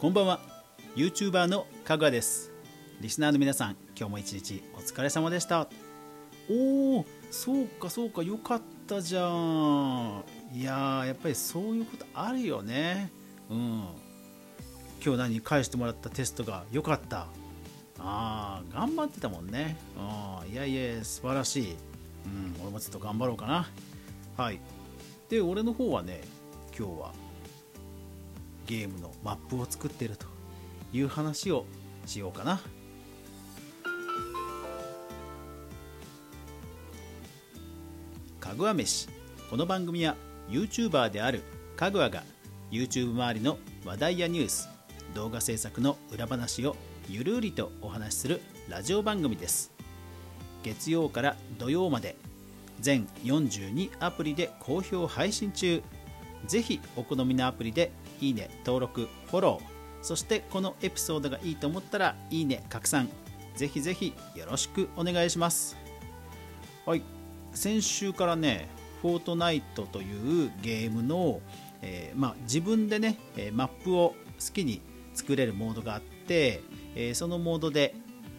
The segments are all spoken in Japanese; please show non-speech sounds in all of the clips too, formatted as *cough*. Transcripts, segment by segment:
こんばんは。YouTuber のかぐわです。リスナーの皆さん今日も一日お疲れ様でした。おおそうかそうかよかったじゃん。いやーやっぱりそういうことあるよね。うん。今日何返してもらったテストが良かった。ああ頑張ってたもんね。あいやいや素晴らしい。うん俺もちょっと頑張ろうかな。はい。で俺の方はね今日はゲームのマップを作っているという話をしようかな。かぐわ飯。この番組は YouTuber であるかぐわが YouTube 周りの話題やニュース動画制作の裏話をゆるりとお話しするラジオ番組です。月曜から土曜まで全42アプリで好評配信中。ぜひお好みのアプリでいいね登録フォローそしてこのエピソードがいいと思ったらいいね拡散。ぜひぜひよろしくお願いします。はい。先週からねフォートナイトというゲームの、えー、まあ、自分でねマップを好きに作れるモードがあって、えー、そのモードで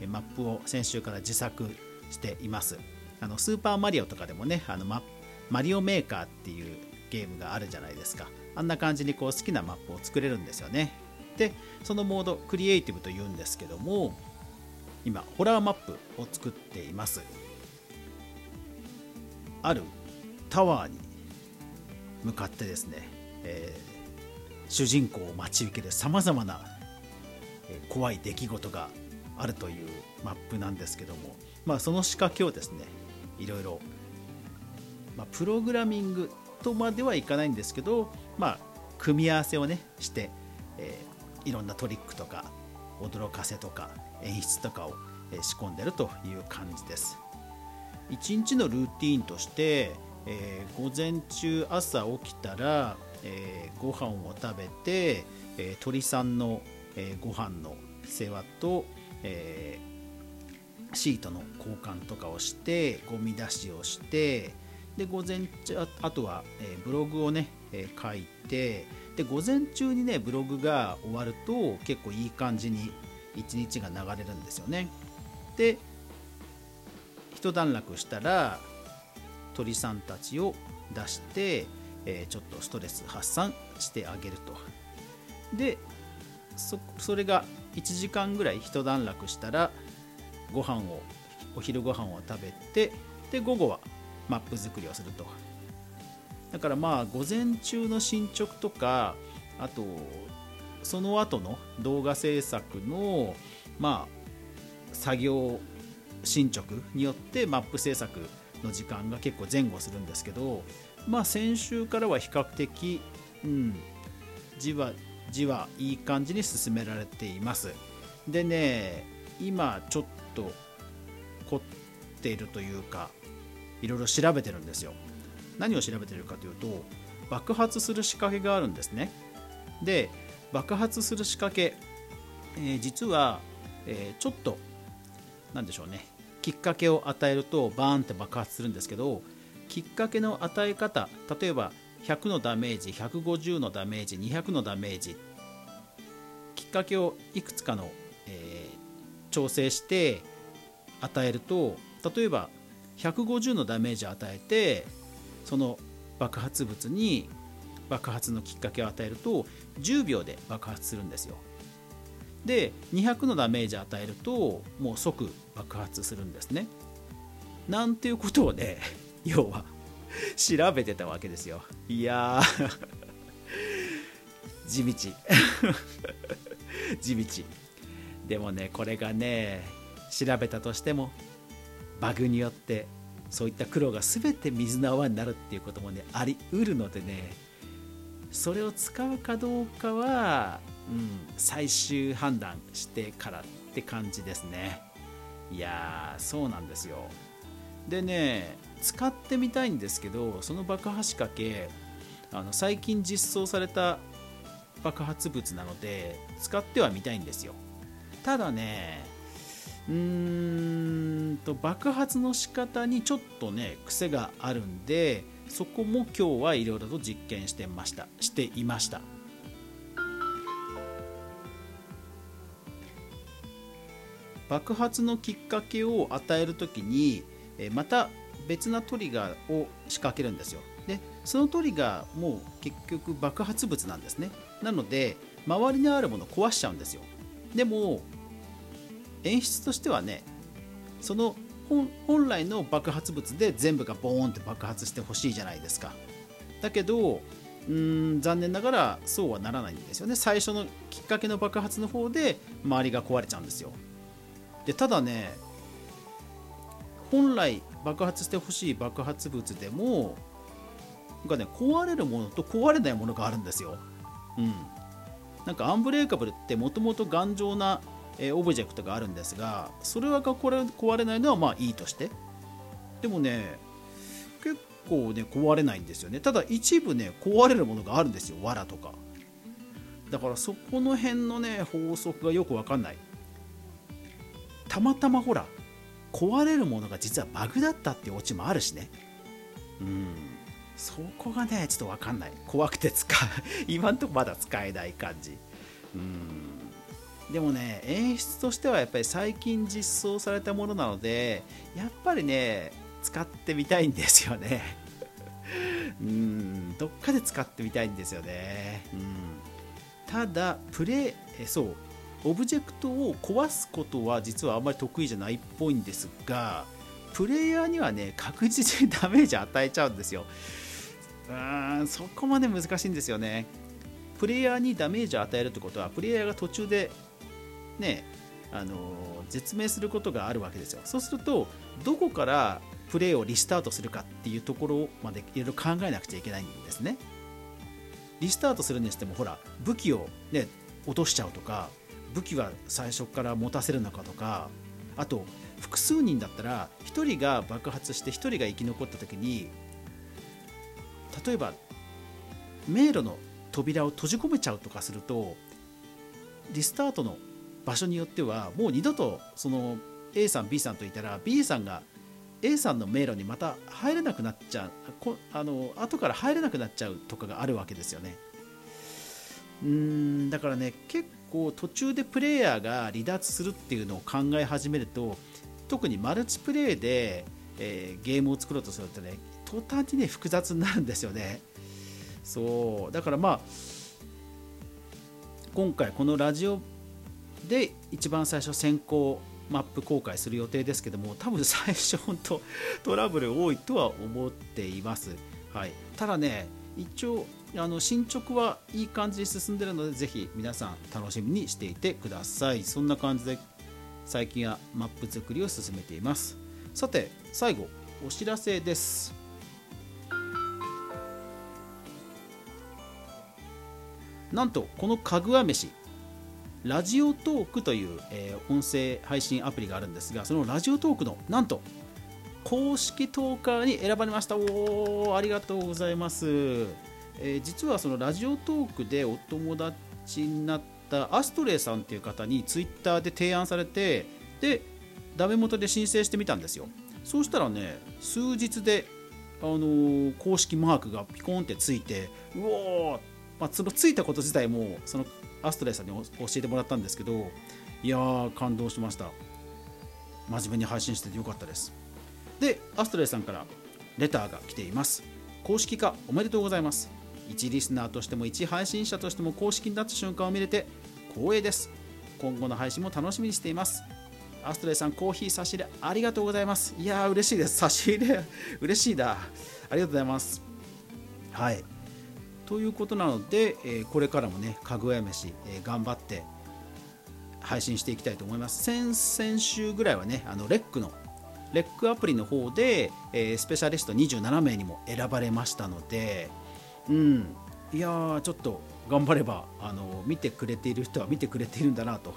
マップを先週から自作しています。あのスーパーマリオとかでもねあのママリオメーカーっていうゲームがあるじゃないですか。あんな感じにこう好きなマップを作れるんですよね。でそのモードクリエイティブというんですけども今ホラーマップを作っています。あるタワーに向かってですね、えー、主人公を待ち受けるさまざまな、怖い出来事があるというマップなんですけども、まあ、その仕掛けをですねいろいろ、まあ、プログラミングとまではいかないんですけど、まあ、組み合わせをねして、えー、いろんなトリックとか驚かせとか演出とかを仕込んでるという感じです。1日のルーティンとして、えー、午前中朝起きたら、えー、ご飯を食べて、えー、鳥さんの、えー、ご飯の世話と、えー、シートの交換とかをしてゴミ出しをしてで午前中あとは、え、ブログをね、え、書いてで午前中にねブログが終わると結構いい感じに一日が流れるんですよね。で一段落したら鳥さんたちを出して、え、ちょっとストレス発散してあげると。でそそれが1時間ぐらい一段落したらご飯をお昼ご飯を食べてで午後はマップ作りをすると。だからまあ午前中の進捗とかあとその後の動画制作のまあ作業進捗によってマップ制作の時間が結構前後するんですけどまあ先週からは比較的うんじわじわいい感じに進められています。でね今ちょっと凝っているというかいろいろ調べてるんですよ。何を調べてるかというと爆発する仕掛けがあるんですね。で爆発する仕掛け、えー、実は、えー、ちょっと何でしょうね。きっかけを与えるとバーンって爆発するんですけどきっかけの与え方例えば100のダメージ150のダメージ200のダメージきっかけをいくつかの、えー、調整して与えると例えば150のダメージを与えてその爆発物に爆発のきっかけを与えると10秒で爆発するんですよ。で200のダメージを与えるともう即爆発するんですね。なんていうことをね *laughs* 要は調べてたわけですよ。いや *laughs* 地道。*laughs* 地道。でもねこれがね調べたとしてもバグによってそういった苦労が全て水の泡になるっていうこともねありうるのでねそれを使うかどうかは、うん、最終判断してからって感じですね。いやーそうなんですよ。でね使ってみたいんですけどその爆破仕掛けあの最近実装された爆発物なので使ってはみたいんですよ。ただねうーんと爆発の仕方にちょっとね癖があるんでそこも今日はいろいろと実験してました。していました。爆発のきっかけを与える時にまた別なトリガーを仕掛けるんですよ。でそのトリガーも結局爆発物なんですね。なので周りにあるものを壊しちゃうんですよ。でも演出としてはねその本来の爆発物で全部がボーンって爆発してほしいじゃないですか。だけどうん残念ながらそうはならないんですよね。最初のきっかけの爆発の方で周りが壊れちゃうんですよ。でただね本来爆発してほしい爆発物でもなんかね壊れるものと壊れないものがあるんですよ。うん。なんかアンブレーカブルってもともと頑丈なえオブジェクトがあるんですがそれはこれ壊れないのはまあいいとして。でもね結構ね壊れないんですよね。ただ一部ね壊れるものがあるんですよ。藁とか。だからそこの辺のね法則がよく分かんない。たまたまほら壊れるものが実はバグだったっていうオチもあるしね。うん。そこがねちょっと分かんない。怖くて使う。*laughs* 今んとこまだ使えない感じ。うん。でもね演出としてはやっぱり最近実装されたものなのでやっぱりね使ってみたいんですよね。*laughs* うんどっかで使ってみたいんですよね。うん。ただプレイそうオブジェクトを壊すことは実はあんまり得意じゃないっぽいんですがプレイヤーにはね確実にダメージ与えちゃうんですよ。うーんそこまで難しいんですよね。プレイヤーにダメージを与えるってことはプレイヤーが途中でねあの絶命することがあるわけですよ。そうするとどこからプレーをリスタートするかっていうところまでいろいろ考えなくちゃいけないんですね。リスタートするにしてもほら武器をね落としちゃうとか武器は最初から持たせるのかとかあと複数人だったら1人が爆発して1人が生き残った時に例えば迷路の扉を閉じ込めちゃうとかするとリスタートの場所によってはもう二度とその A さん B さんといたら B さんが A さんの迷路にまた入れなくなっちゃうこあの後から入れなくなっちゃうとかがあるわけですよね。うんだからね結構途中でプレイヤーが離脱するっていうのを考え始めると特にマルチプレイで、えー、ゲームを作ろうとするとね途端にね複雑になるんですよね。そうだからまあ今回このラジオで一番最初先行マップ公開する予定ですけども多分最初本当トラブル多いとは思っています、はい、ただね一応あの進捗はいい感じに進んでるのでぜひ皆さん楽しみにしていてください。そんな感じで最近はマップ作りを進めています。さて最後お知らせです。なんとこのかぐわ飯ラジオトークという、えー、音声配信アプリがあるんですがそのラジオトークのなんと公式トーカーに選ばれました。おーありがとうございます、えー、実はそのラジオトークでお友達になったアストレイさんという方にツイッターで提案されてでダメ元で申請してみたんですよ。そうしたらね数日であのー、公式マークがピコンってついてうおー、まあ、そのついたこと自体もそのアストレイさんに教えてもらったんですけどいやー感動しました。真面目に配信しててよかったです。でアストレイさんからレターが来ています。公式化おめでとうございます。一リスナーとしても一配信者としても公式になった瞬間を見れて光栄です。今後の配信も楽しみにしています。アストレイさんコーヒー差し入れありがとうございます。いやー嬉しいです。差し入れ。嬉しいだありがとうございます。はい。ということなので、えー、これからもねかぐや飯、えー、頑張って配信していきたいと思います。先々週ぐらいはねあのレックのレックアプリの方で、えー、スペシャリスト27名にも選ばれましたのでうん。いやちょっと頑張ればあの見てくれている人は見てくれているんだなと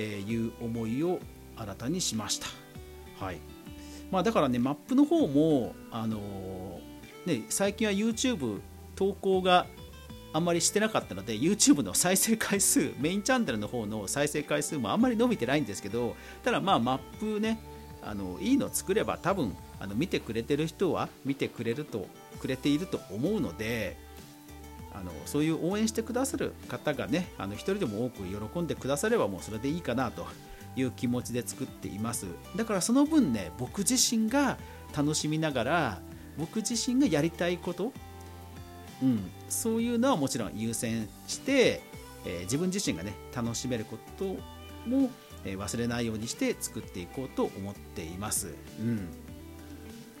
いう思いを新たにしました。はい。まあ、だからねマップの方もあのね、最近は YouTube 投稿があんまりしてなかったので YouTube の再生回数 *laughs* メインチャンネルの方の再生回数もあんまり伸びてないんですけどただまあマップねあのいいの作れば多分あの見てくれてる人は見てくれるとくれていると思うのであのそういう応援してくださる方がねあの1人でも多く喜んでくださればもうそれでいいかなという気持ちで作っています。だからその分ね僕自身が楽しみながら僕自身がやりたいこと、うん、そういうのはもちろん優先して、えー、自分自身がね楽しめることも、えー、忘れないようにして作っていこうと思っています、うん、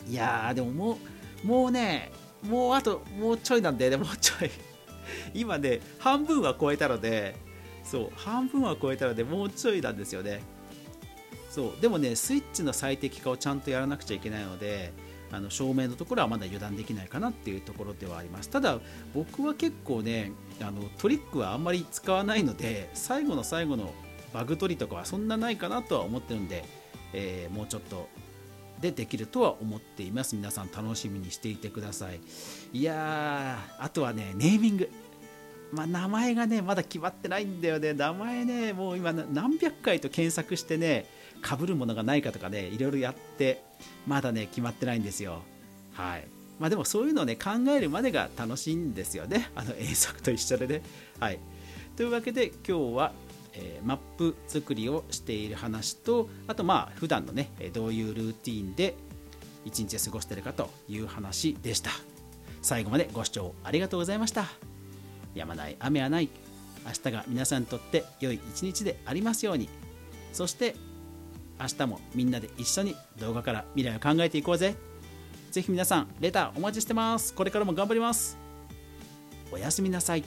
いやーでももうもうねもうあともうちょいなんでねもうちょい。*laughs* 今ね半分は超えたのでそう半分は超えたのでもうちょいなんですよね。そうでもねスイッチの最適化をちゃんとやらなくちゃいけないのであの照明のところはまだ油断できないかなっていうところではあります。ただ僕は結構ねあのトリックはあんまり使わないので最後の最後のバグ取りとかはそんなないかなとは思ってるんで、えー、もうちょっとでできるとは思っています。皆さん楽しみにしていてください。いやーあとはねネーミング。まあ、名前がねまだ決まってないんだよね。名前ねもう今何百回と検索してねかぶるものがないかとかねいろいろやってまだね決まってないんですよ。はい。まあでもそういうのをね考えるまでが楽しいんですよね。あの遠足と一緒でね。はい。というわけで今日はえー、マップ作りをしている話とあとまあ普段のねどういうルーティンで一日過ごしてるかという話でした。最後までご視聴ありがとうございました。やまない雨はない。明日が皆さんにとって良い一日でありますように。そして明日もみんなで一緒に動画から未来を考えていこうぜ。ぜひ皆さんレターお待ちしてます。これからも頑張ります。おやすみなさい。